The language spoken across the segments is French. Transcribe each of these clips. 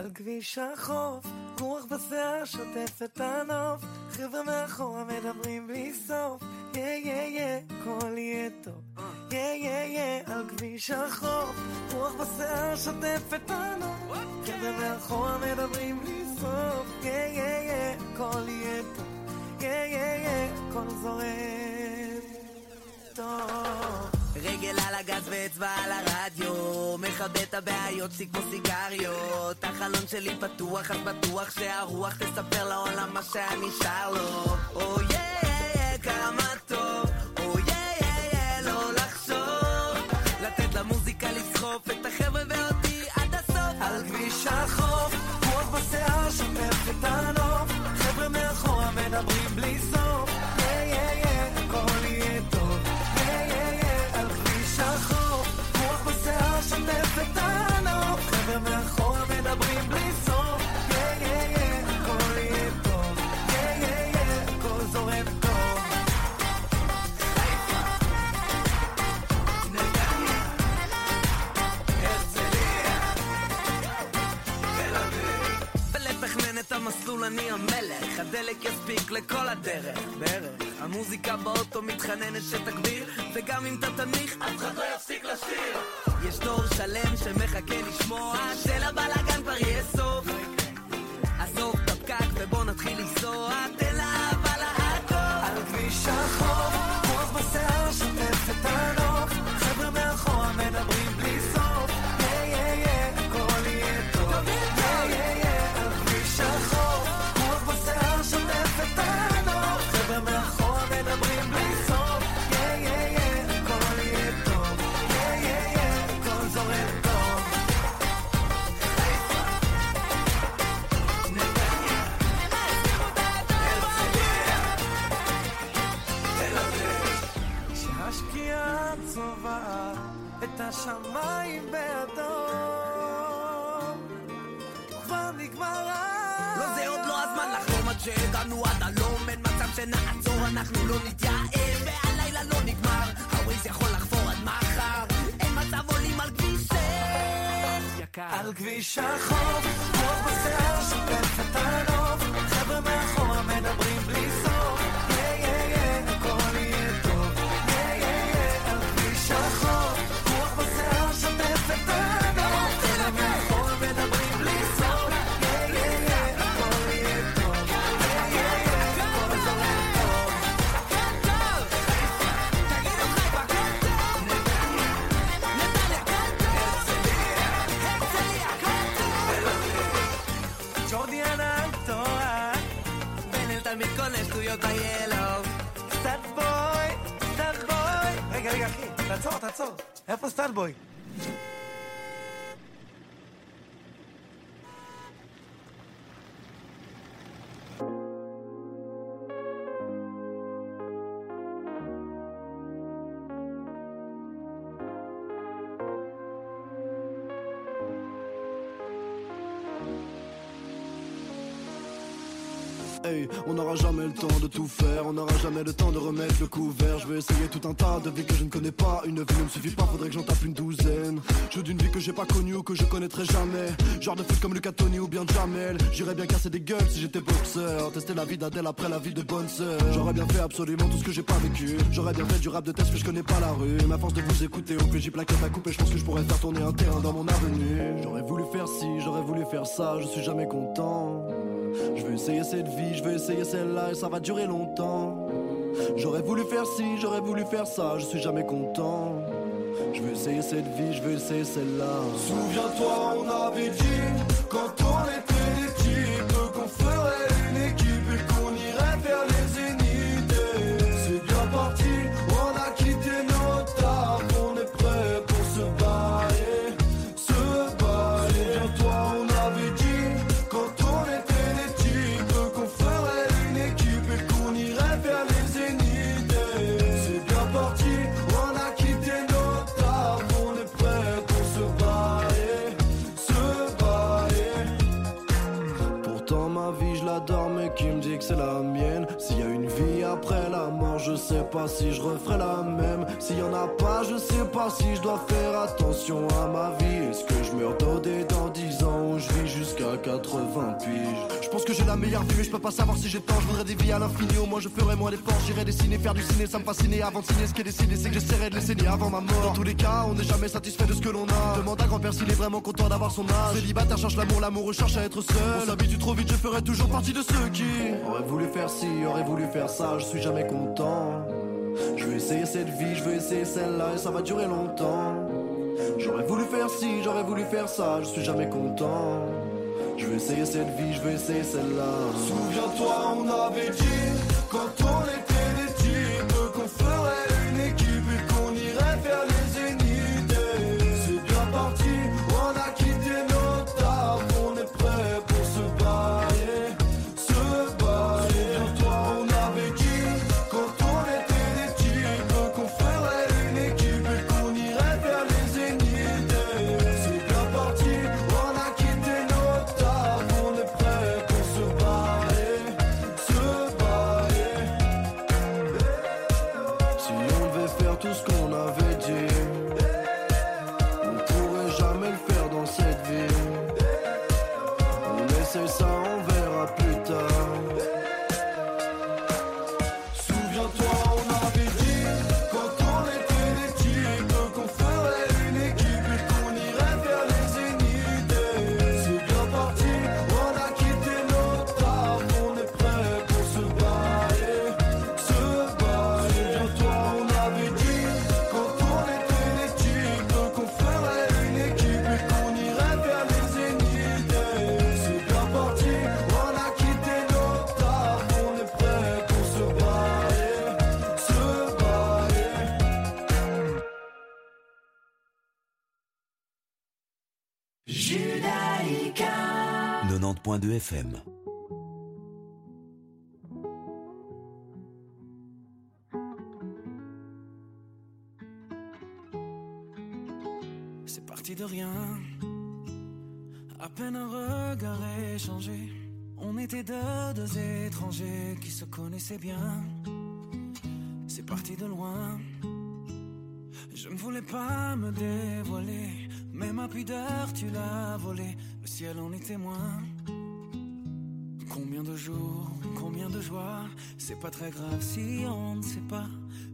על כביש החוף, רוח בשיער שוטף את הנוף, חבר'ה מאחורה מדברים בלי סוף, יא יא יא, הכל יהיה טוב, יא יא יא, על כביש החוף, רוח בשיער שוטף את הנוף, חבר'ה מאחורה מדברים בלי סוף, יא יא יא, הכל יהיה טוב, יא יא יא, הכל זורם טוב. רגל על הגז ואצבע על הרדיו מכבה את הבעיות שלי כמו סיגריות. החלון שלי פתוח אז בטוח שהרוח תספר לעולם מה שאני שר לו. או יא כמה מתחננת שתגביר וגם אם אתה תנמיך אף אחד לא יפסיק לשיר. יש דור שלם שמחכה לשמוע אנחנו לא נתייאש והלילה לא נגמר. הווייז יכול לחפור עד מחר. אין מצב עולים על כביש 6 יקר על כביש החוף, el con estudio Cayelo סטאט בוי, סטאט בוי. רגע, רגע, אחי, תעצור, תעצור. איפה סטאט בוי? On n'aura jamais le temps de tout faire, on n'aura jamais le temps de remettre le couvert. Je vais essayer tout un tas de vies que je ne connais pas. Une vie ne me suffit pas, faudrait que j'en tape une douzaine. Je veux d'une vie que j'ai pas connue ou que je connaîtrai jamais. Genre de foot comme Lucas Tony ou bien Jamel. J'irais bien casser des gueules si j'étais boxeur. Tester la vie d'Adèle après la vie de bonne sœur. J'aurais bien fait absolument tout ce que j'ai pas vécu. J'aurais bien fait du rap de test, mais je connais pas la rue. Ma force de vous écouter au PJ plaqué ma coupe et je pense que je pourrais faire tourner un terrain dans mon avenue. J'aurais voulu faire ci, j'aurais voulu faire ça, je suis jamais content. Je veux essayer cette vie, je veux essayer celle-là et ça va durer longtemps. J'aurais voulu faire ci, j'aurais voulu faire ça, je suis jamais content. Je veux essayer cette vie, je veux essayer celle-là. Souviens-toi, on avait dit sais pas si je referai la même. S'il y en a pas, je sais pas si je dois faire attention à ma vie. Est-ce que je meurs dodé dans 10 ans ou je vis jusqu'à 80 piges Je pense que j'ai la meilleure vie, mais je peux pas savoir si j'ai tort. Je voudrais des vies à l'infini, au moins je ferai moins d'efforts. J'irai dessiner, faire du ciné, ça me fascine. Avant de signer, ce qui est décidé, c'est que j'essaierai de les saigner avant ma mort. Dans tous les cas, on n'est jamais satisfait de ce que l'on a. Demande à grand-père s'il est vraiment content d'avoir son âge. Célibataire cherche l'amour, l'amour cherche à être seul. On s'habitue trop vite, je ferai toujours partie de ceux qui auraient voulu faire ci, auraient voulu faire ça. Je suis jamais content. Je vais essayer cette vie, je vais essayer celle-là et ça va durer longtemps. J'aurais voulu faire ci, j'aurais voulu faire ça, je suis jamais content. Je vais essayer cette vie, je vais essayer celle-là. Souviens-toi, on avait dit quand on était 90.2 FM. C'est parti de rien. À peine un regard échangé. On était deux, deux étrangers qui se connaissaient bien. C'est parti de loin. Je ne voulais pas me dévoiler. Mais ma pudeur, tu l'as volée. Le ciel en est témoin. Combien de jours, combien de joies, c'est pas très grave si on ne sait pas,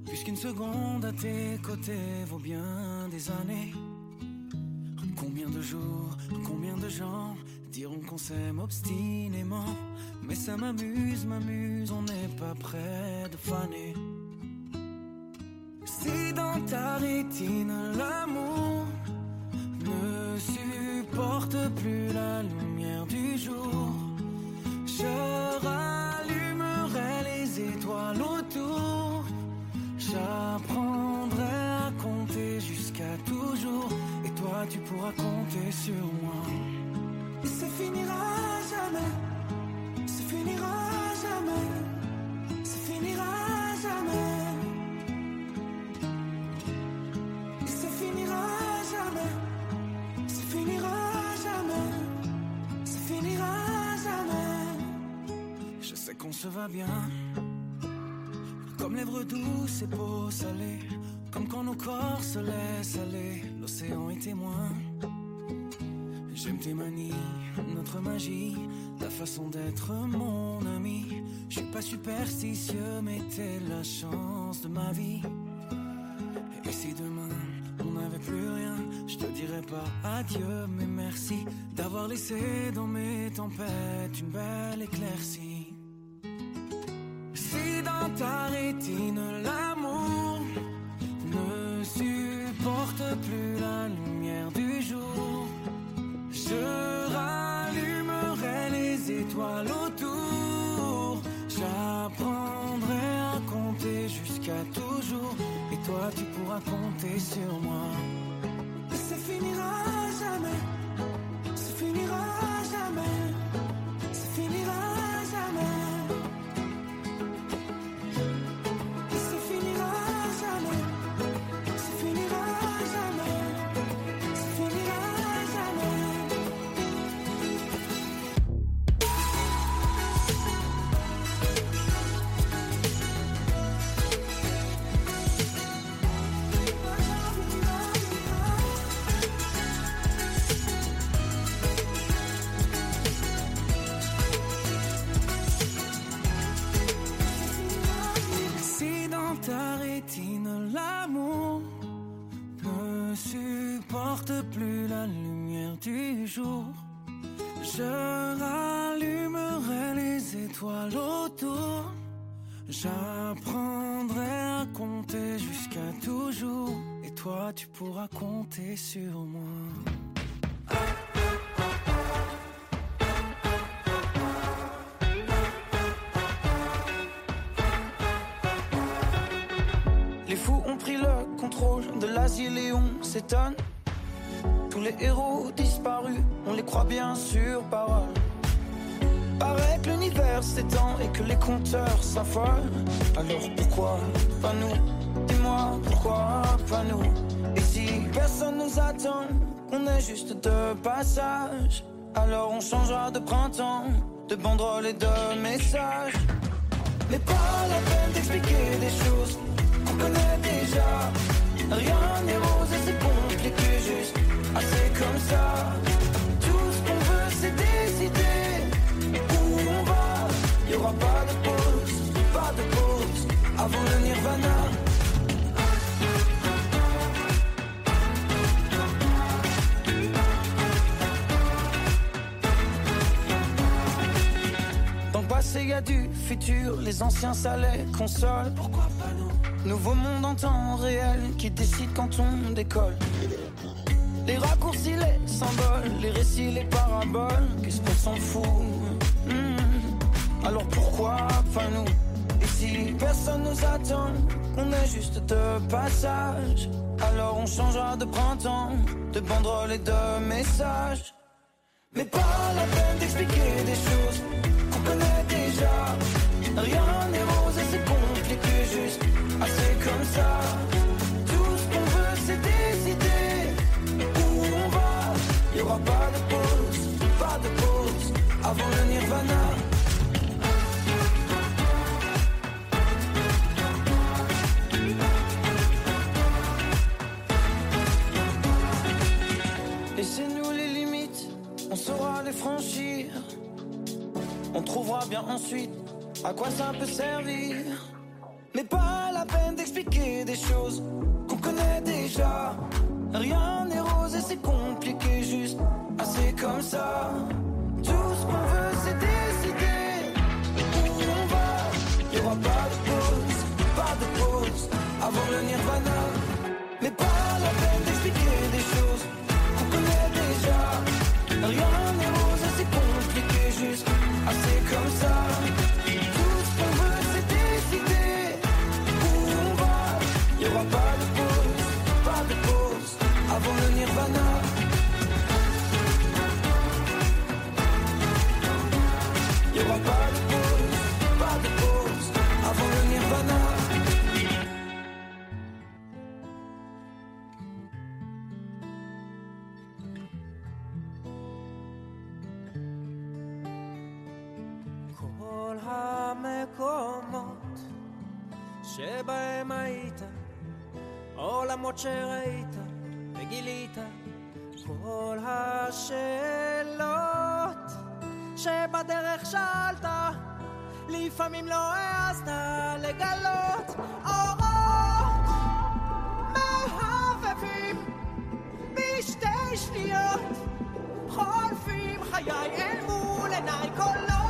puisqu'une seconde à tes côtés vaut bien des années. Combien de jours, combien de gens diront qu'on s'aime obstinément, mais ça m'amuse, m'amuse, on n'est pas près de faner. Si dans ta rétine l'amour ne supporte plus la lumière je rallumerai les étoiles autour. J'apprendrai à compter jusqu'à toujours. Et toi, tu pourras compter sur moi. Et ça finira jamais. Ça finira jamais. Qu'on se va bien. Comme lèvres douces et peau salée. Comme quand nos corps se laissent aller. L'océan est témoin. J'aime tes manies, notre magie, ta façon d'être mon ami. Je suis pas superstitieux, mais t'es la chance de ma vie. Et si demain on n'avait plus rien, je te dirais pas adieu, mais merci d'avoir laissé dans mes tempêtes une belle éclaircie. Ta rétine l'amour ne supporte plus la lumière du jour, je rallumerai les étoiles autour. J'apprendrai à compter jusqu'à toujours. Et toi, tu pourras compter sur moi. Et ça finira jamais. Ça finira jamais. Je rallumerai les étoiles autour. J'apprendrai à compter jusqu'à toujours. Et toi, tu pourras compter sur moi. Les fous ont pris le contrôle de l'asile et on s'étonne. Tous les héros disparus, on les croit bien sur parole. Paraît que l'univers s'étend et que les compteurs s'affolent. Alors pourquoi pas nous? Dis-moi pourquoi pas nous? Et si personne nous attend, on est juste de passage. Alors on changera de printemps, de banderole et de messages. Mais pas la peine d'expliquer des choses qu'on connaît déjà. Rien n'est rose et c'est compliqué, juste Tout ce qu'on veut, c'est décider où on va. Y aura pas de pause, pas de pause avant le nirvana. Dans le passé, y a du futur, les anciens ça les console. Pourquoi pas nous? Nouveau monde en temps réel qui décide quand on décolle. Les raccourcis, les symboles, les récits, les paraboles, qu'est-ce qu'on s'en fout? Hmm. Alors pourquoi pas nous? Et si personne nous attend, qu'on est juste de passage, alors on changera de printemps, de banderole et de messages. Mais pas la peine d'expliquer des choses qu'on connaît déjà. Rien n'est rose et c'est compliqué, juste assez comme ça. Tout ce qu'on veut, c'est décider pas de pause, pas de pause avant le nirvana. Laissez-nous les limites, on saura les franchir. On trouvera bien ensuite à quoi ça peut servir. Mais pas la peine d'expliquer des choses qu'on connaît déjà. Rien n'est rose et c'est compliqué, juste assez comme ça. Tout ce qu'on veut, c'est décider où on va. Y aura pas de pause, pas de pause avant le nirvana. Mais pas la peine d'expliquer des choses qu'on connaît déjà. Rien עולמות שראית וגילית, כל השאלות שבדרך שאלת, לפעמים לא העזת לגלות אורות מהבהבים בשתי שניות חולפים חיי אל מול עיניי קולות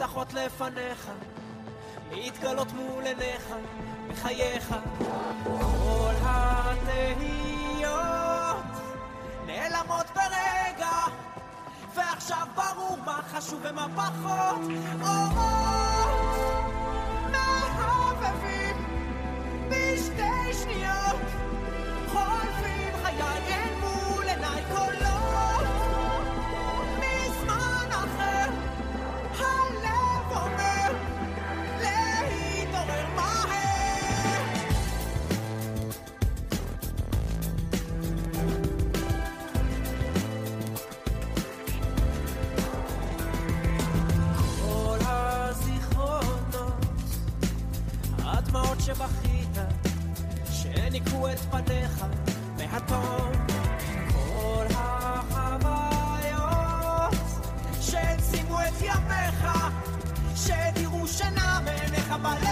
נפתחות לפניך מתגלות מול עיניך בחייך. כל התהיות נעלמות ברגע ועכשיו ברור מה חשוב ומה פחות. אורות מהבהבים בשתי שניות חולפים חיי אל מול עיניי קולות שבכית, שניקו את פניך מהתום. כל החוויות שהעצימו את ימיך, שהדירו שינה מעיניך בלב.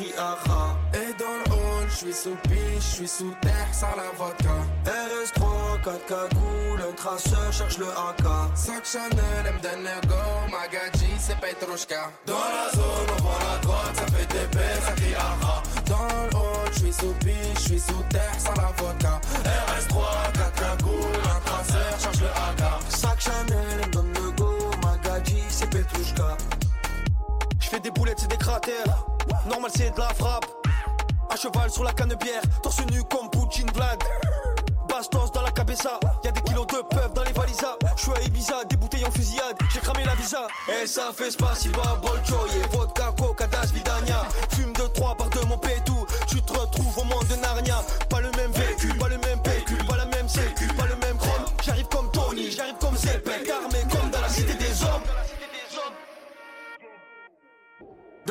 Et dans le hall, je suis sous piche, je suis sous terre, sans la vodka. RS3, 4 cagoules, un traceur cherche le AK. Sac Chanel, M go, Magadji, c'est Petrushka. Dans la zone, on voit la droite, ça fait TP, ça crie aha. Dans le hall, je suis sous piche, je suis sous terre, sans la vodka. RS3, 4 cagoules, un traceur cherche le AK. Sac Chanel, M go, Magadji, c'est Petrushka. J'fais des boulettes, c'est des cratères. Normal c'est de la frappe. À cheval sur la canne bière, torse nu comme Poutine Vlad. Bastos dans la cabessa, y'a des kilos de peuf dans les valisas. J'suis à Ibiza, des bouteilles en fusillade, j'ai cramé la visa. Et ça fait spasiba, bolcho, et vodka, coca, das, vidania. Fume de trois par de mon pétou, tu te retrouves au monde de Narnia. Pas le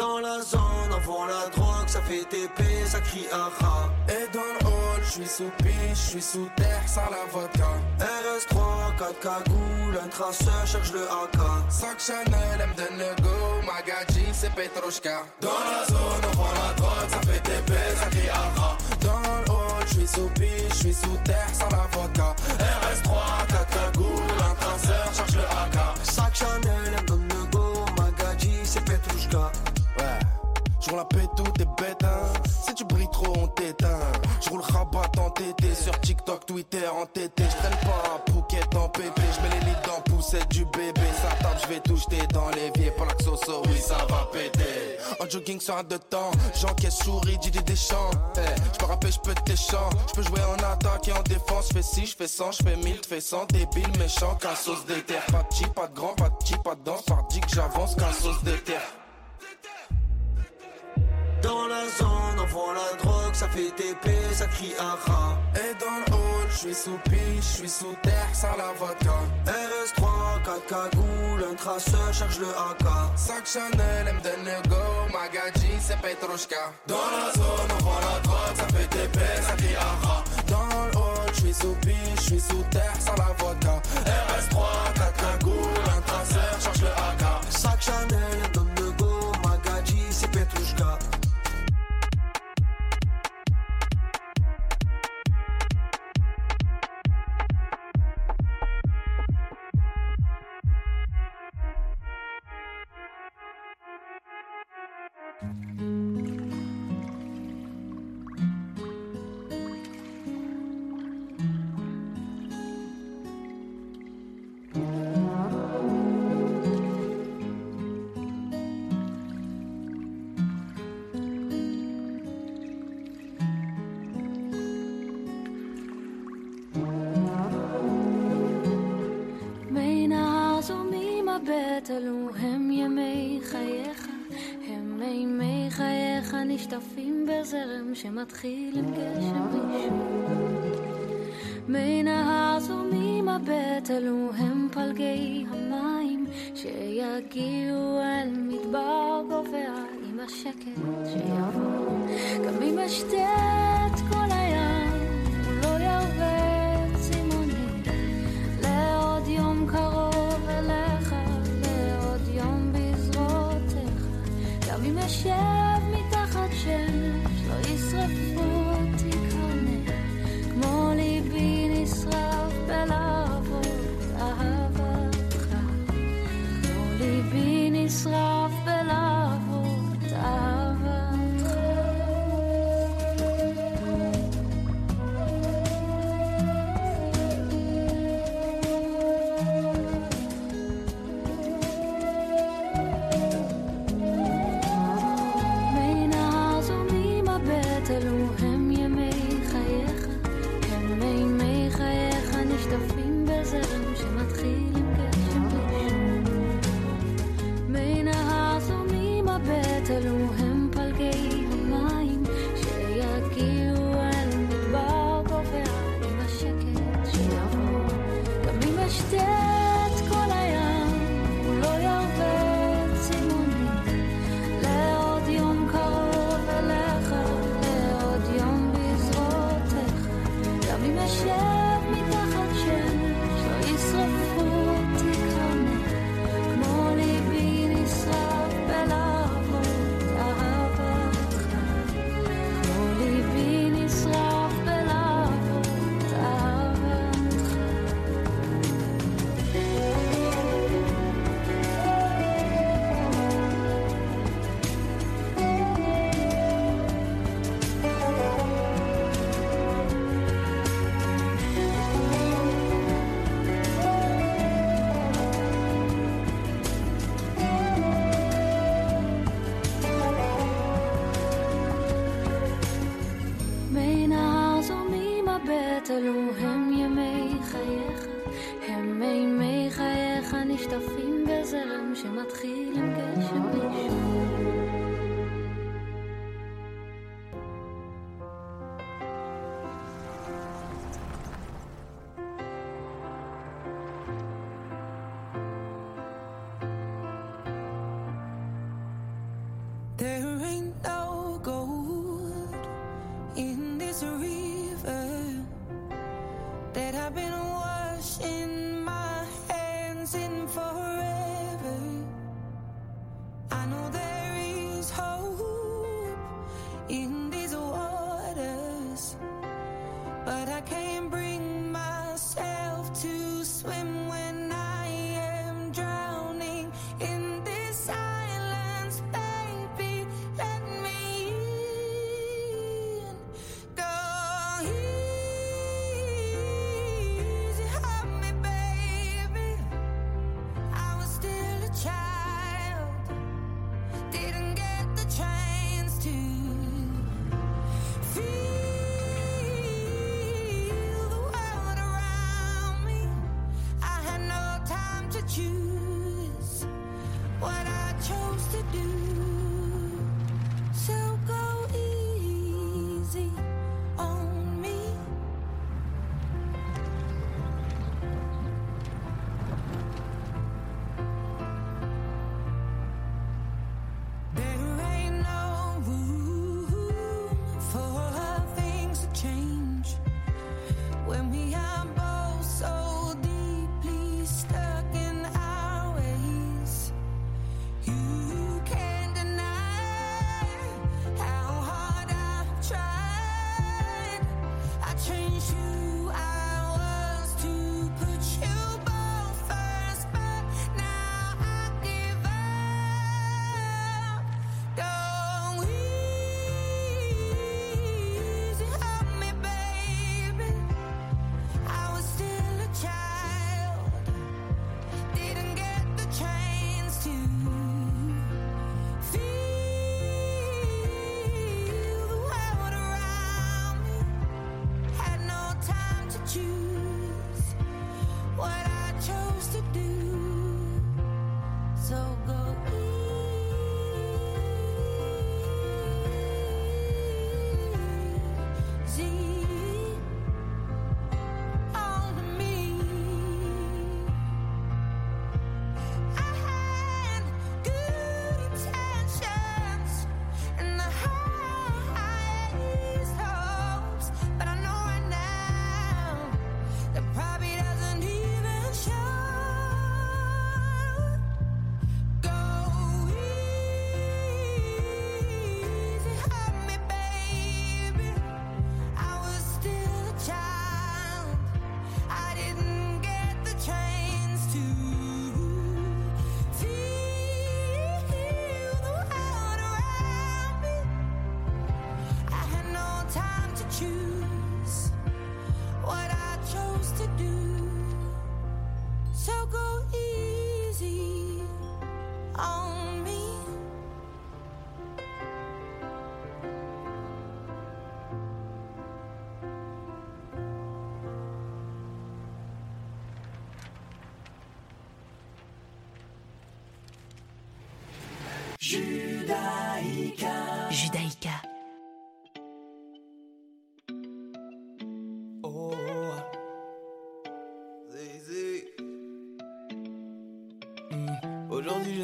Dans la zone, avant la drogue, ça fait TP, ça crie aha. Et dans le hall, je suis sous piche, je suis sous terre, sans la vodka. RS3, 4 cagoules, un traceur cherche le AK. Sac Chanel, M de go, Magadji, c'est Petrushka. Dans la zone, avant la drogue, ça fait TP, ça crie aha. Dans le hall, je suis sous piche, je suis sous terre, sans la vodka. RS3, 4 cagoules, un traceur cherche le AK. Sac Chanel, J'roule la pète tout t'es bête hein. Si tu brilles trop on t'éteint. J'roule rabat en tété Sur TikTok, Twitter en tété. J'traîne pas un Phuket en pépé J'mets les lits dans poussette du bébé. Ça tape j'vais tout jeter dans l'évier. Pour la soso oui ça va péter. En jogging sur un de temps J'encaisse souris, Didi Deschamps. Hey, J'peux rapper, j'peux chants J'peux jouer en attaque et en défense. J'fais 6, j'fais 100, j'fais 1000, j'fais 100 Débile, méchant, qu'un sauce d'éther Pas de petit, pas de grand, pas de pas de danse. Par dit que j'avance, qu'un sauce d'éther dans la zone, on vend la drogue, ça fait TP, ça crie aha. Et dans le hall, je suis sous je suis sous terre, sans la vodka. RS3, 4 cagoules, un traceur cherche le AK. Sac Chanel, M de go, Magadji, c'est Petrushka. Dans la zone, on vend la drogue, ça fait TP, ça crie aha. Dans le hall, je suis sous je suis sous terre, sans la vodka. RS3, 4 cagoules, notre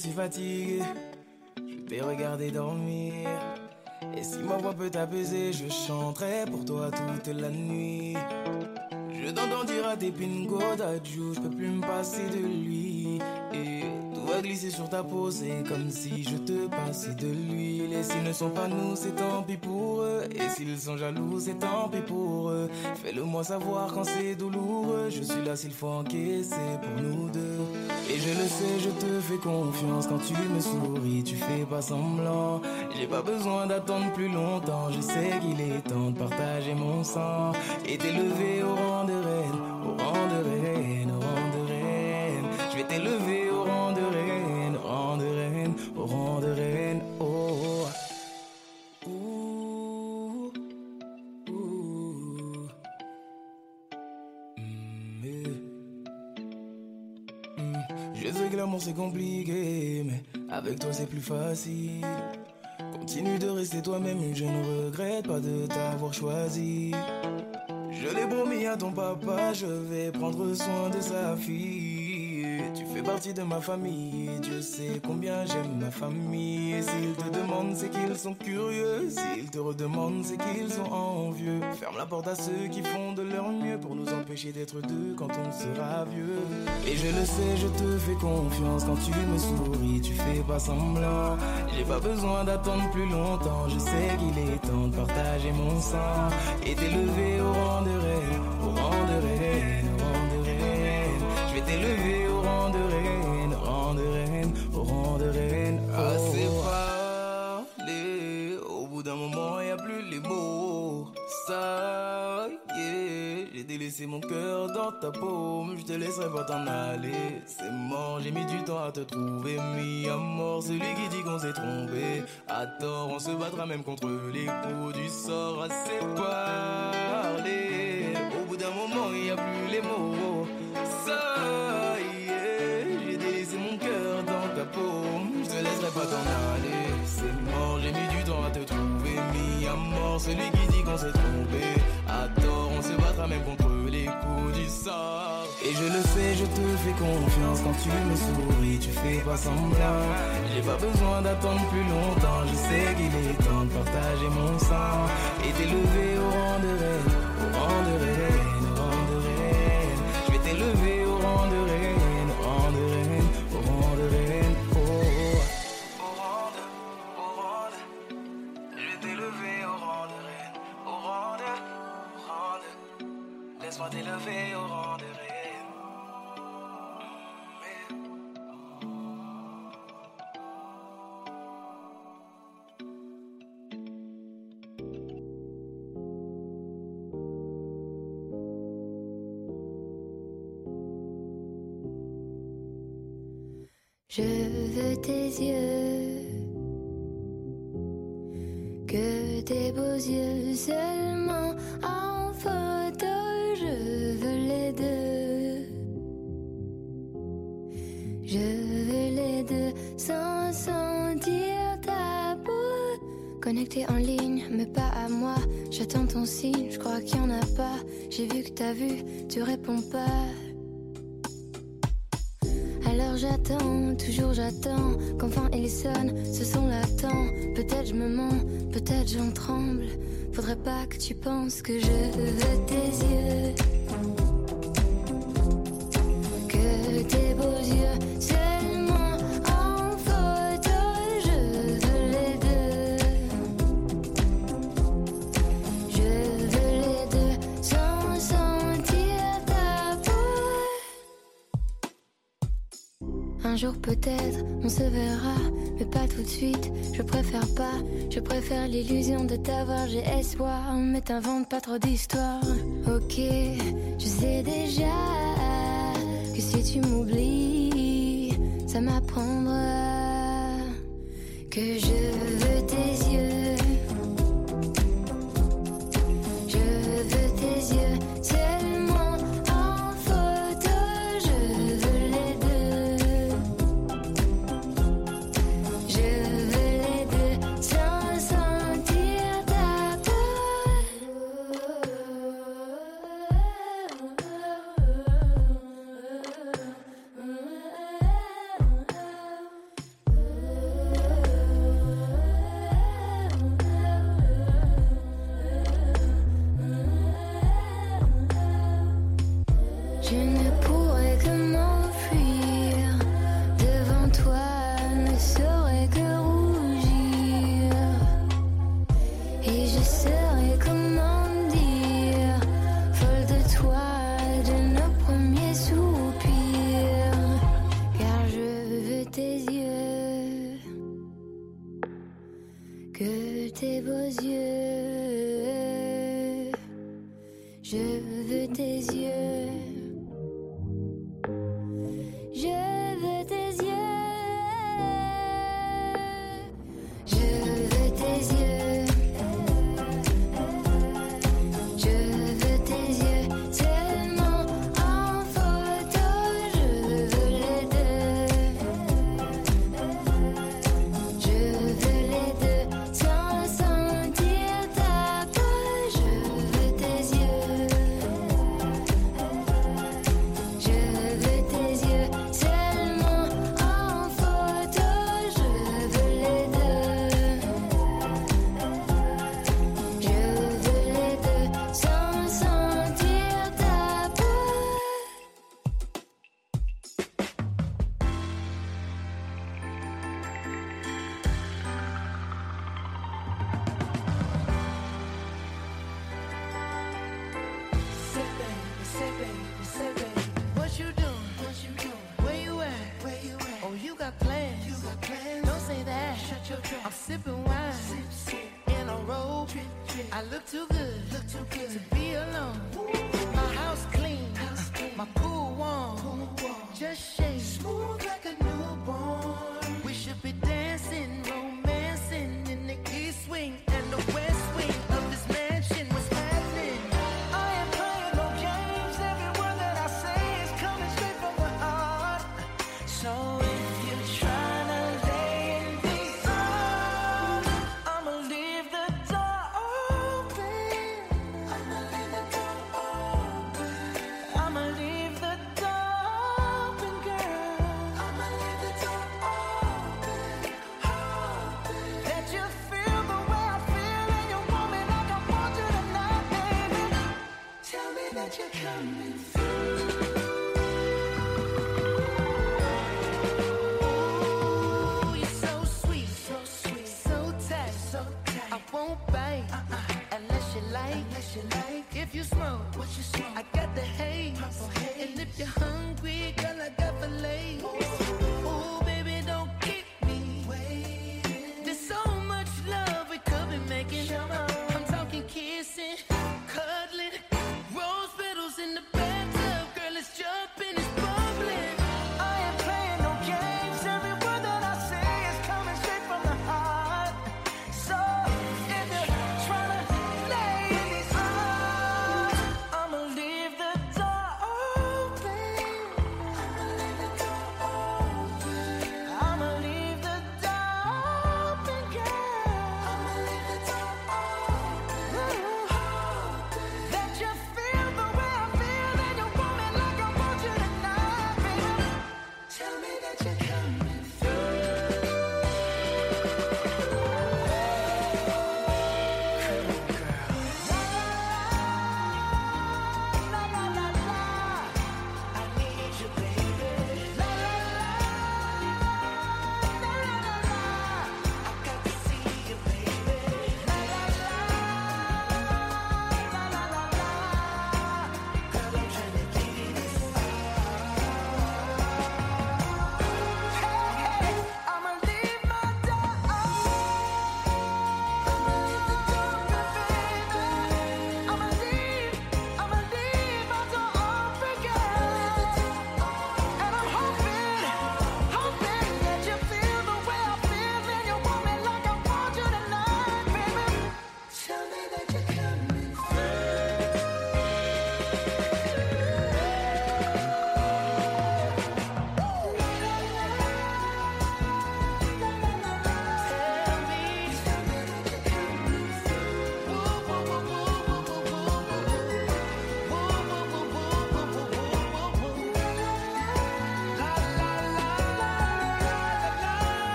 suis fatigué, je t'ai regardé dormir. Et si ma voix peut t'apaiser, je chanterai pour toi toute la nuit. Je t'entends dire à tes pingo d'adjou, je peux plus me passer de lui. Et tout va glisser sur ta peau, c'est comme si je te passais de l'huile. Et s'ils ne sont pas nous, c'est tant pis pour eux. Et s'ils sont jaloux, c'est tant pis pour eux. Fais-le moi savoir quand c'est douloureux. Je suis là s'il faut encaisser pour nous deux. Et je le sais, je te fais confiance quand tu me souris, tu fais pas semblant. J'ai pas besoin d'attendre plus longtemps, je sais qu'il est temps de partager mon sang. Et t'élever au rang de reine, au rang de reine, au rang de reine. Je vais t'élever c'est compliqué, mais avec toi c'est plus facile. Continue de rester toi-même, je ne regrette pas de t'avoir choisi. Je l'ai promis à ton papa, je vais prendre soin de sa fille. Tu fais partie de ma famille, Dieu sait combien j'aime ma famille. S'ils te demandent, c'est qu'ils sont curieux. S'ils te redemandent, c'est qu'ils sont envieux. Ferme la porte à ceux qui font de leur mieux pour nous empêcher d'être deux quand on sera vieux. Et je le sais, je te fais confiance quand tu me souris, tu fais pas semblant. J'ai pas besoin d'attendre plus longtemps, je sais qu'il est temps de partager mon sang. Et t'élever au rang de reine, de reine, rang de reine, au c'est parler. Au bout d'un moment, y a plus les mots. Ça y est, j'ai délaissé mon cœur dans ta paume. Je te laisserai pas t'en aller. C'est mort, j'ai mis du temps à te trouver. Mis à mort, celui qui dit qu'on s'est trompé. À tort, on se battra même contre les coups du sort. Assez parler. Au bout d'un moment, y a plus les mots. T'en. C'est mort, j'ai mis du temps à te trouver. Mis à mort, celui qui dit qu'on s'est trompé. À tort, on se battra même contre les coups du sort. Et je le sais, je te fais confiance quand tu me souris, tu fais pas semblant. J'ai pas besoin d'attendre plus longtemps, je sais qu'il est temps de partager mon sang. Tes yeux, que tes beaux yeux seulement en photo. Je veux les deux, je veux les deux sans sentir ta peau. Connecté en ligne, mais pas à moi. J'attends ton signe, je crois qu'il y en a pas. J'ai vu que t'as vu, tu réponds pas. Alors j'attends, toujours j'attends qu'enfin il sonne, ce son l'attend. Peut-être je me mens, peut-être j'en tremble. Faudrait pas que tu penses que je veux tes yeux. Jour peut-être on se verra, mais pas tout de suite. Je préfère pas, je préfère l'illusion de t'avoir. J'ai espoir, mais t'invente pas trop d'histoires. Ok, je sais déjà que si tu m'oublies, ça m'apprendra que je veux say, baby, say, baby, what you doing? What you doing? Where you at? Where you at? Oh, you got plans? You got plans? Don't say that. Shut your trap. I'm sipping wine. Sip, sip. In a robe. I look too good. Look too good to be alone. My house clean. House. My pool warm. Just shake. Smooth like a newborn. We should be dancing, romancing in the key swing. just.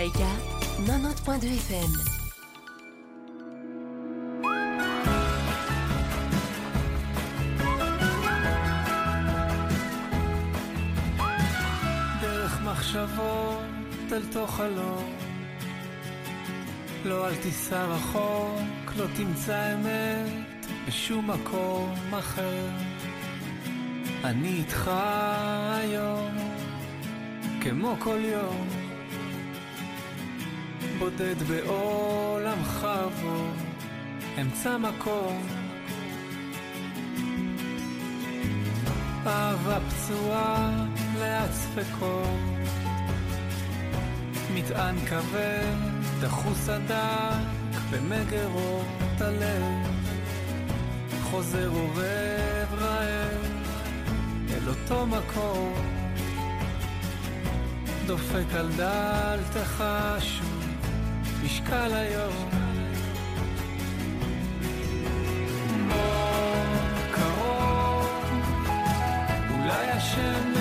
Judaïka, 90.2 FM. דרך מחשבות אל תוך חלום. לא אל תיסע רחוק, לא תמצא אמת בשום מקום אחר. אני איתך היום כמו כל יום. בודד בעולם חבור, אמצע מקום. אהבה פצועה לאט ספקות, מטען כבד, דחוס הדק במגרות הלב, חוזר עובד רעב אל אותו מקום, דופק על דלתך שוב. משקל היום. אור קרוב, אולי השם...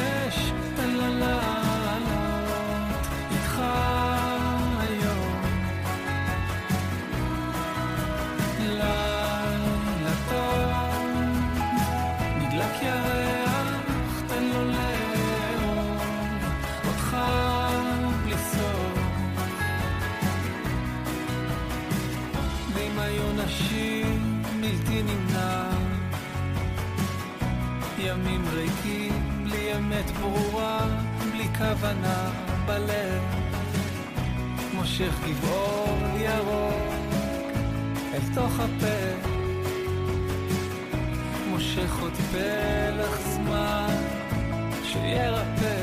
ברורה, בלי כוונה בלב, מושך גבעור ירוק אל תוך הפה, מושך עוד פלח זמן שירפא.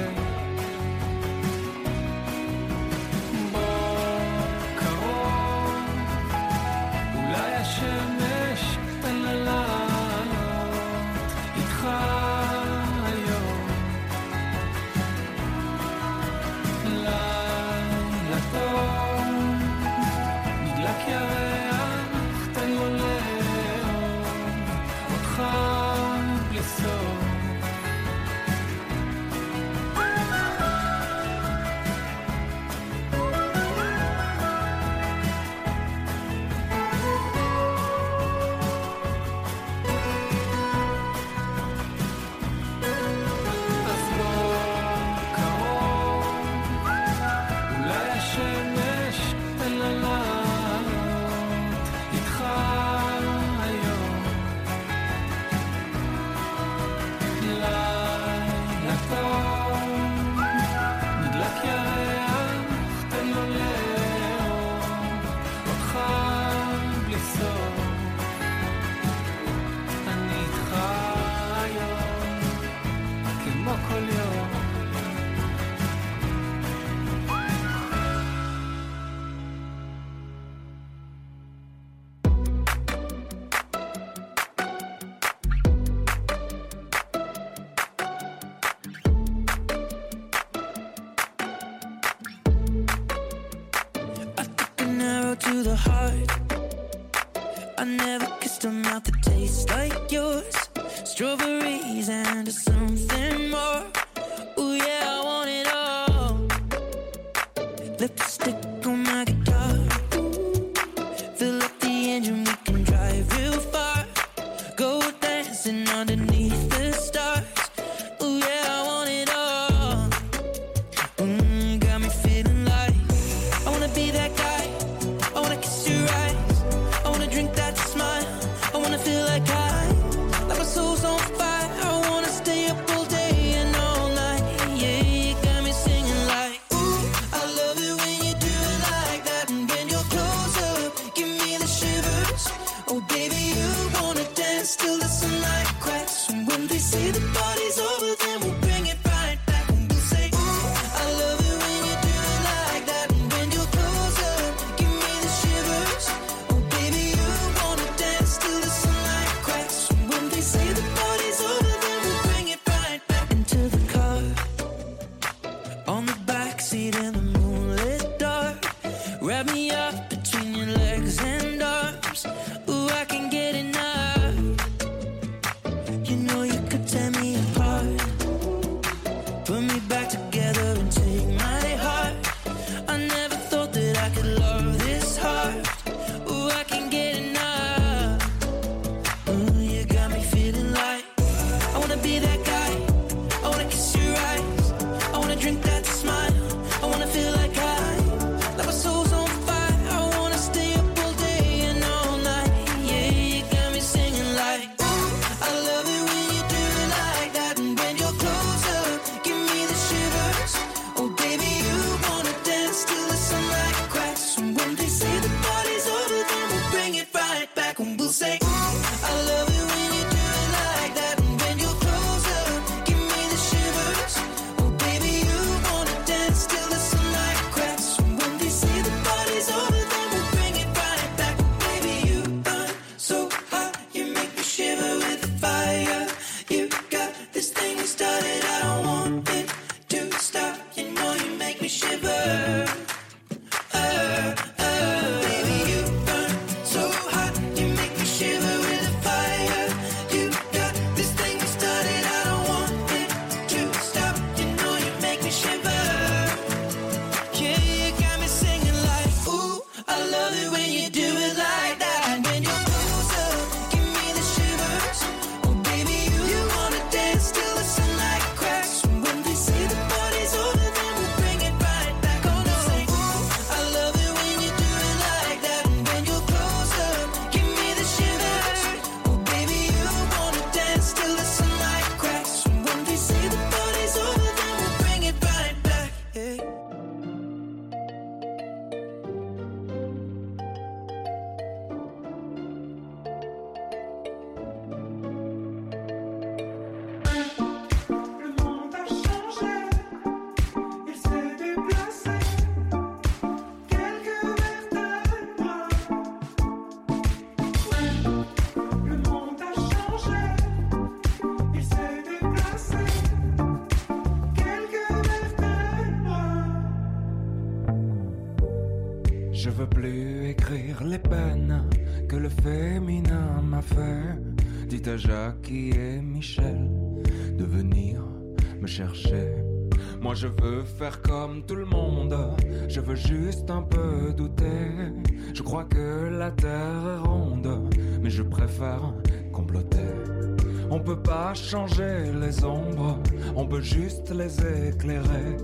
Changer les ombres, on peut juste les éclairer.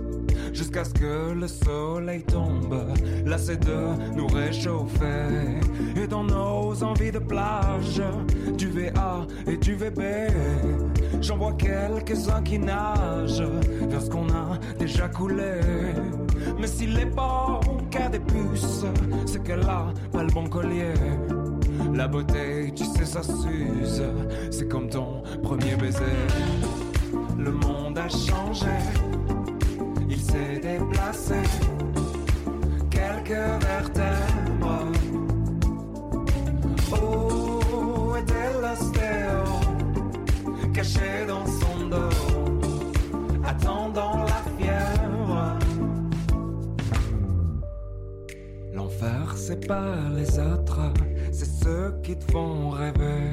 Jusqu'à ce que le soleil tombe, c'est de nous réchauffer. Et dans nos envies de plage, du VA et du VB, j'en vois quelques-uns qui nagent vers ce qu'on a déjà coulé. Mais s'il est pas au des puces, c'est qu'elle a pas le bon collier. La beauté, tu sais, ça s'use. C'est comme ton premier baiser. Le monde a changé. Il s'est déplacé. Quelques vertèbres. Oh, était l'ostéo. Caché dans son dos. Attendant la fièvre? L'enfer, c'est pas les autres c'est ceux qui te font rêver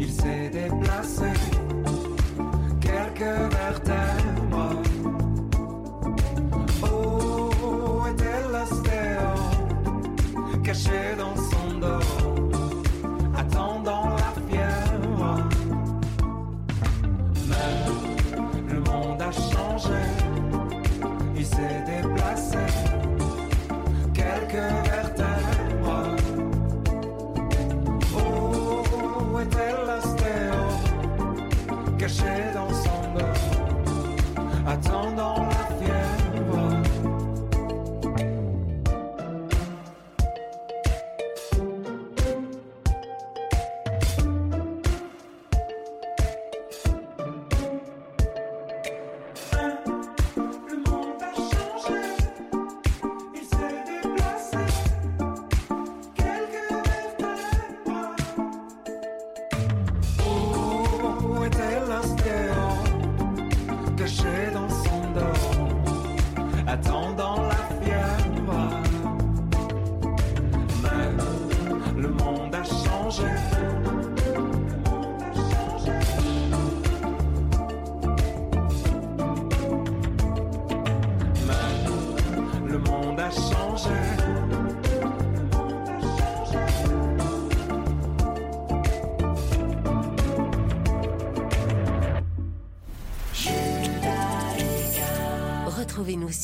il s'est déplacé,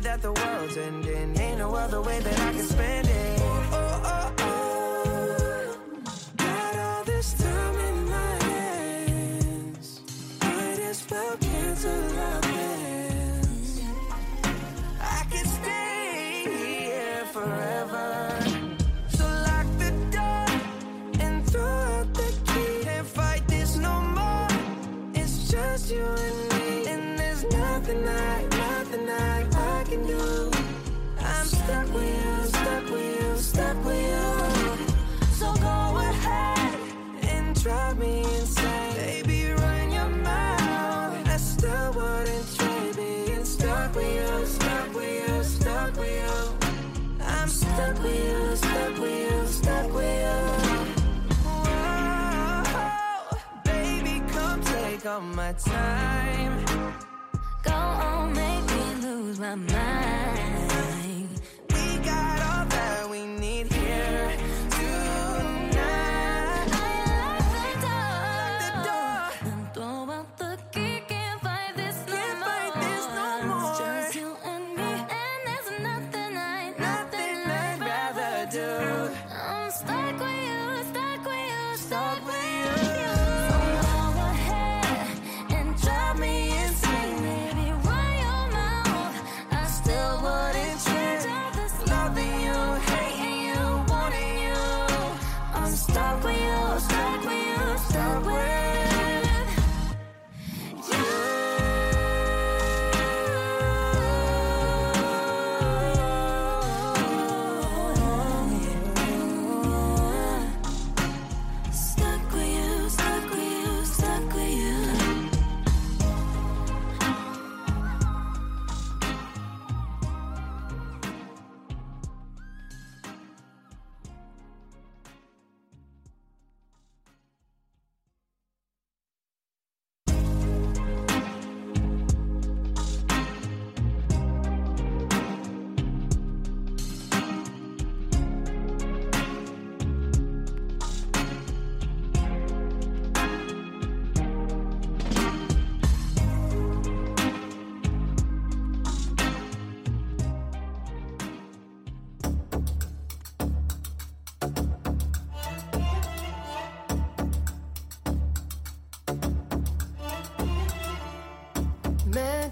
that the world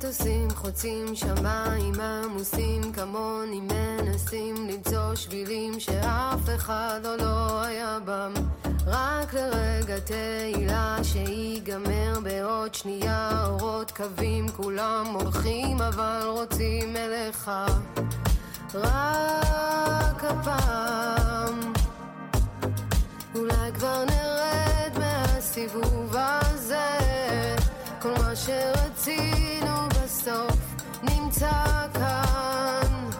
מטוסים חוצים שמיים עמוסים כמוני מנסים למצוא שבילים שאף אחד עוד לא היה בם. רק לרגע תהילה שיגמר בעוד שנייה אורות קווים כולם הולכים אבל רוצים אליך. רק הפעם. אולי כבר נרד מהסיבוב הזה. כל מה שרצינו בסוף נמצא כאן.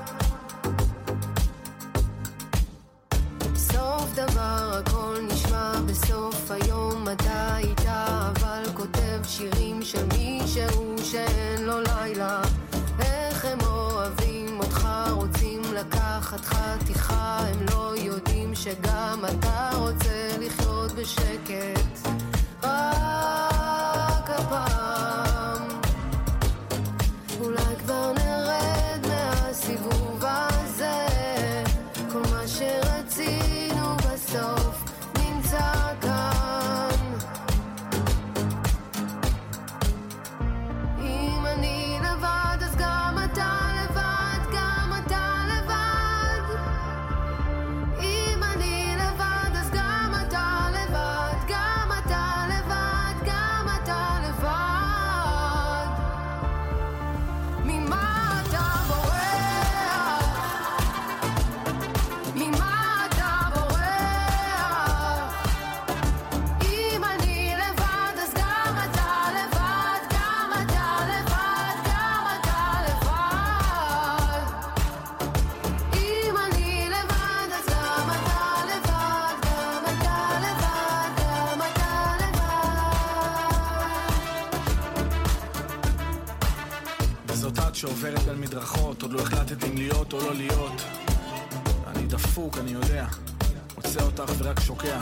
סוף דבר הכל נשמע בסוף היום אתה איתה אבל כותב שירים של מישהו שאין לו לילה איך הם אוהבים אותך רוצים לקחת חתיכה הם לא יודעים שגם אתה רוצה לחיות בשקט דפוק, אני יודע. מוצא אותך ורק שוקע.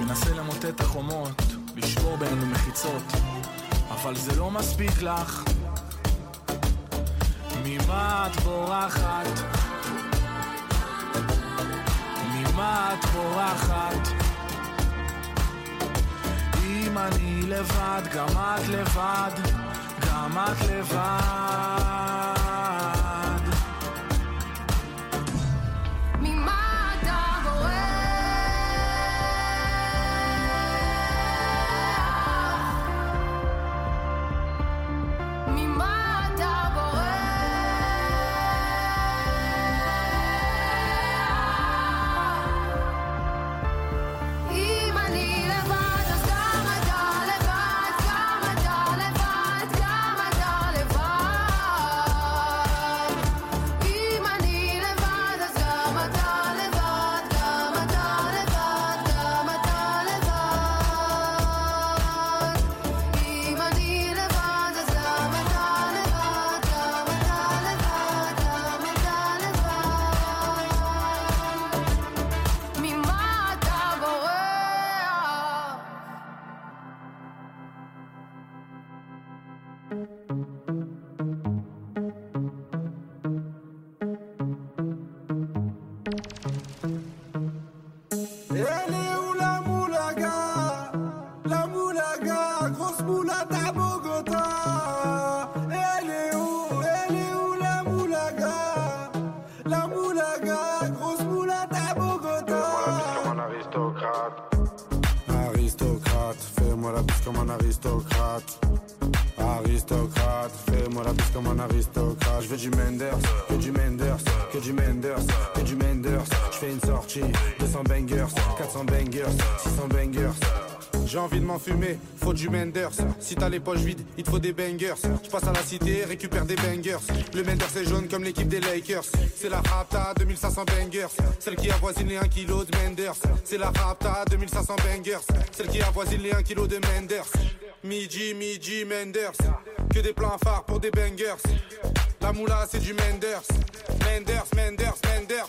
מנסה למוטט החומות, לשבור בינינו מחיצות. אבל זה לא מספיק לך. ממה את בורחת? ממה את בורחת? אם אני לבד, גם את לבד, גם את לבד. Faut les poches vides, il te faut des bangers. Je passe à la cité, récupère des bangers. Le Menders est jaune comme l'équipe des Lakers. C'est la Rapta 2500 bangers. Celle qui avoisine les 1 kg de Menders. C'est la Rapta 2500 bangers. Celle qui avoisine les 1 kg de Menders. Midi, midi, Menders. Que des plans phares pour des bangers. La moula, c'est du Menders. Menders, Menders, Menders.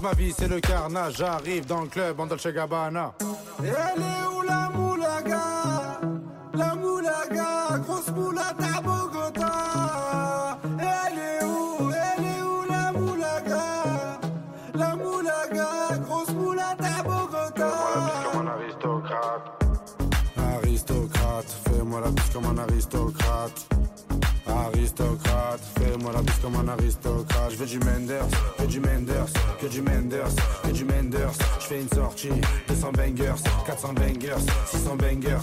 ma vie c'est le carnage. J'arrive dans le club en Dolce Gabbana. elle est où la moulaga? La moulaga, grosse moulata à Bogota. elle est où Elle est où la moulaga? La moulaga, grosse moulata à Bogota. Fais-moi la comme un aristocrate. Aristocrate, fais-moi la bise comme un aristocrate. Aristocrate, fais-moi la comme un aristocrate. Je veux du Menders, que du Menders, que du Menders, que du Menders. Je fais une sortie, 200 bangers, 400 bangers, 600 bangers.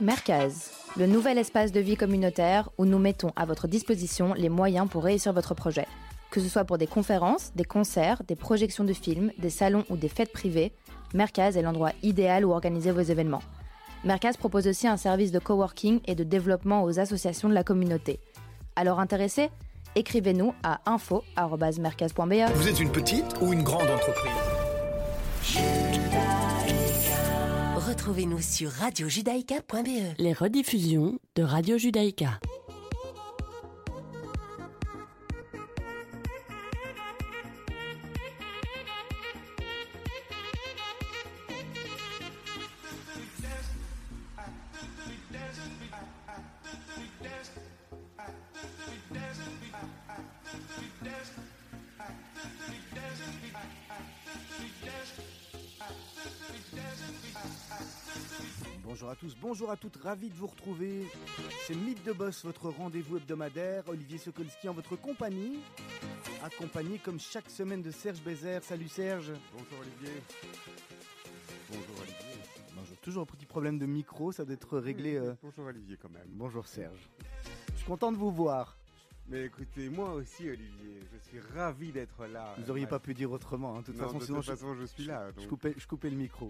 Merkaz le nouvel espace de vie communautaire où nous mettons à votre disposition les moyens pour réussir votre projet. Que ce soit pour des conférences, des concerts, des projections de films, des salons ou des fêtes privées, Merkaz est l'endroit idéal où organiser vos événements. Merkaz propose aussi un service de coworking et de développement aux associations de la communauté. Alors intéressé Écrivez-nous à info.merkaz.be. Vous êtes une petite ou une grande entreprise? Retrouvez-nous sur radiojudaïka.be. Les rediffusions de Radio Judaïka. Bonjour à tous, bonjour à toutes, ravi de vous retrouver. C'est Mythe de Boss, votre rendez-vous hebdomadaire. Olivier Sokolski en votre compagnie. Accompagné comme chaque semaine de Serge Bézère. Salut Serge. Bonjour Olivier. Bonjour Olivier. Bonjour. Toujours un petit problème de micro, ça doit être réglé. euh, Bonjour Olivier quand même. Bonjour Serge. Je suis content de vous voir. Mais écoutez, moi aussi Olivier, je suis ravi d'être là. Vous auriez Ouais. pas pu dire autrement. hein. De toute Non, façon, de sinon toute façon, je suis là, Je coupais, je coupais le micro.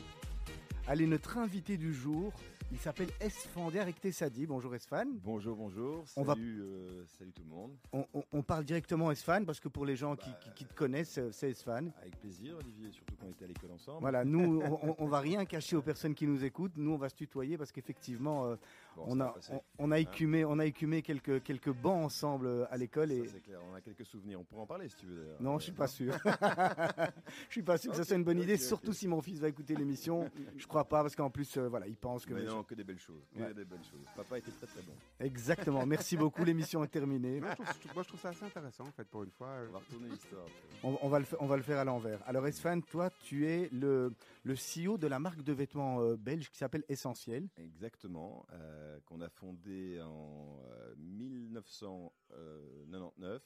Allez, notre invité du jour, il s'appelle Esfan Derek Tessadi. Bonjour Esfan. Bonjour, bonjour. On va- Salut, euh, salut tout le monde. On, on- on parle directement Esfan parce que pour les gens qui, qui- qui te connaissent, euh, c'est Esfan. Avec plaisir, Olivier, surtout qu'on était à l'école ensemble. Voilà, nous, on, on va rien cacher aux personnes qui nous écoutent. Nous, on va se tutoyer parce qu'effectivement, euh, Bon, on, a, on, on a Hein écumé, on a écumé quelques, quelques bancs ensemble euh, à l'école. Et... c'est clair. On a quelques souvenirs. On pourra en parler si tu veux. d'ailleurs. Non, je suis pas sûr. je suis pas sûr que ça soit une bonne idée, surtout si mon fils va écouter l'émission. Je crois pas parce qu'en plus, euh, voilà, il pense que. Mais non, que des belles choses. Que Ouais. des belles choses. Papa était très très bon. Exactement. Merci beaucoup. L'émission est terminée. Moi je, trouve, je trouve- moi, je trouve ça assez intéressant en fait pour une fois. On va retourner l'histoire. On, on va le, on va le faire à l'envers. Alors, Esfan, toi, tu es le, le CEO de la marque de vêtements euh, belge qui s'appelle Essentiel. Exactement. euh, qu'on a fondé en euh, 1999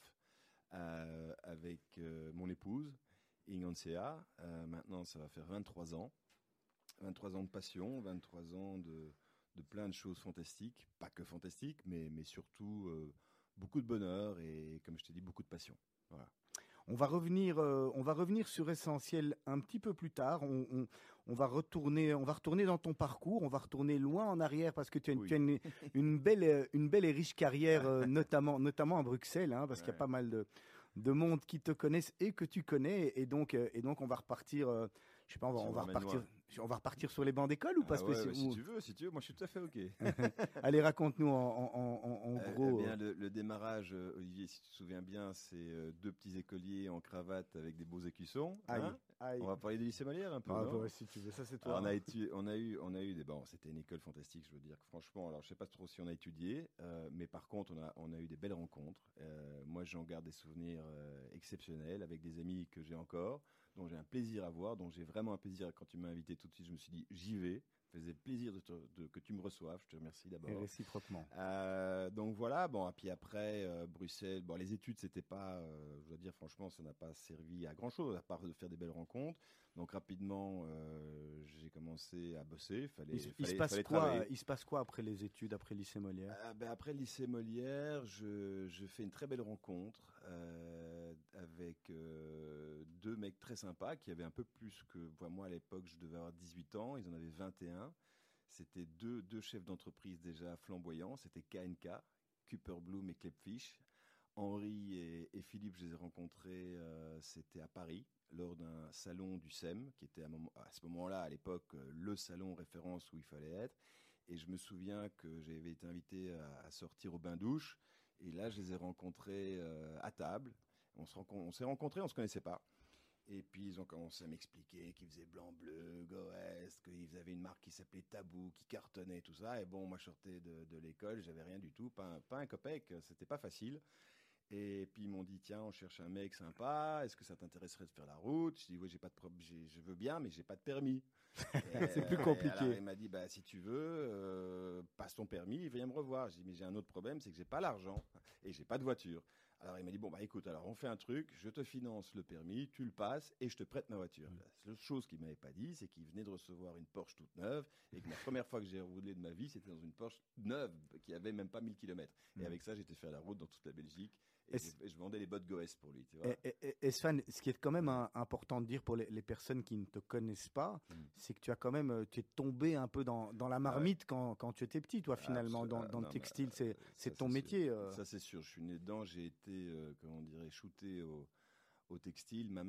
euh, avec mon épouse, Ingansea. Maintenant, ça va faire 23 ans. 23 ans de passion, 23 ans de, plein de choses fantastiques. Pas que fantastiques, mais, mais surtout beaucoup de bonheur et, comme je t'ai dit, beaucoup de passion. Voilà. On va revenir, euh, on va revenir sur Essentiel un petit peu plus tard. On, on- on va retourner, on va retourner dans ton parcours. On va retourner loin en arrière parce que tu as, une- Oui. tu as une, une belle, euh, une belle et riche carrière, euh, notamment, notamment à Bruxelles, hein, parce qu'il y a pas mal de, de monde qui te connaissent et que tu connais. Et donc, et donc, on va repartir. euh, je sais pas, on va, on repartir. loin. On va repartir sur les bancs d'école ou pas Ah ouais, spécial- ouais, si ou- tu veux, si tu veux, moi je suis tout à fait ok. Allez, raconte-nous en, en- en- en Euh, gros. eh bien, euh, le, le démarrage, euh, Olivier, si tu te souviens bien, c'est euh, deux petits écoliers en cravate avec des beaux écussons. Aïe, hein? aïe. On va parler du lycée Molière un peu. Ah, non? bah ouais, si tu veux, ça c'est toi. Alors, on a étu- on a eu, on a eu des, bon, c'était une école fantastique, je veux dire. Franchement, alors je sais pas trop si on a étudié, euh, mais par contre, on a, on a eu des belles rencontres. Euh, moi, j'en garde des souvenirs exceptionnels avec des amis que j'ai encore, dont j'ai un plaisir à voir, dont j'ai vraiment un plaisir. Quand tu m'as invité tout de suite, je me suis dit, j'y vais. Ça faisait plaisir de, te- de- que tu me reçoives. Je te remercie d'abord. Et réciproquement. Euh, donc voilà, bon, et puis après, euh, Bruxelles, bon, les études, c'était pas, euh, je dois dire, franchement, ça n'a pas servi à grand chose, à part de faire des belles rencontres. Donc rapidement, j'ai commencé à bosser. Fallait, il, se- il fallait- se passe quoi travailler. Il se passe quoi après les études, après le lycée Molière? Ben, après le lycée Molière, je, je fais une très belle rencontre avec euh, deux mecs très sympas qui avaient un peu plus que moi à l'époque. Je devais avoir 18 ans, ils en avaient 21. C'était deux, deux chefs d'entreprise déjà flamboyants. C'était KNK, Cooper Bloom et Klepfish. Henri et, Philippe, je les ai rencontrés, euh, c'était à Paris, lors d'un salon du SEM, qui était à, ce moment-là, à l'époque, euh, le salon référence où il fallait être. Et je me souviens que j'avais été invité à, sortir au bain-douche. Et là, je les ai rencontrés à table. On se s'est rencontrés, on ne se connaissait pas. Et puis, ils ont commencé à m'expliquer qu'ils faisaient blanc-bleu, Goest, qu'ils avaient une marque qui s'appelait Tabou, qui cartonnait, tout ça. Et bon, moi, je sortais de, de l'école, j'avais rien du tout, pas un, pas un copec, c'était pas facile. Et puis ils m'ont dit tiens on cherche un mec sympa, est-ce que ça t'intéresserait de faire la route? Je dis oui j'ai pas de je veux bien mais j'ai pas de permis. C'est plus compliqué. alors, il m'a dit bah si tu veux euh, passe ton permis, viens me revoir. J'ai dit mais j'ai un autre problème c'est que j'ai pas l'argent et j'ai pas de voiture. Alors il m'a dit bon bah écoute alors on fait un truc, je te finance le permis, tu le passes et je te prête ma voiture. La seule chose qu'il m'avait pas dit c'est qu'il venait de recevoir une Porsche toute neuve et que la première fois que j'ai roulé de ma vie c'était dans une Porsche neuve qui avait même pas 1000 km. Et Mm. avec ça j'étais fait la route dans toute la Belgique et, je, et je vendais les bottes Goes pour lui. Tu vois. Et, et- et- Sven, ce qui est quand même un- important de dire pour les, les personnes qui ne te connaissent pas, Mm. c'est que tu as quand même, tu es tombé un peu dans, dans la marmite quand, quand tu étais petit, toi finalement, dans, le textile, c'est euh, ton métier. sûr. euh. Ça c'est sûr. Je suis né dedans. J'ai été, euh, comment on dirait, shooté au, au textile. Ma mère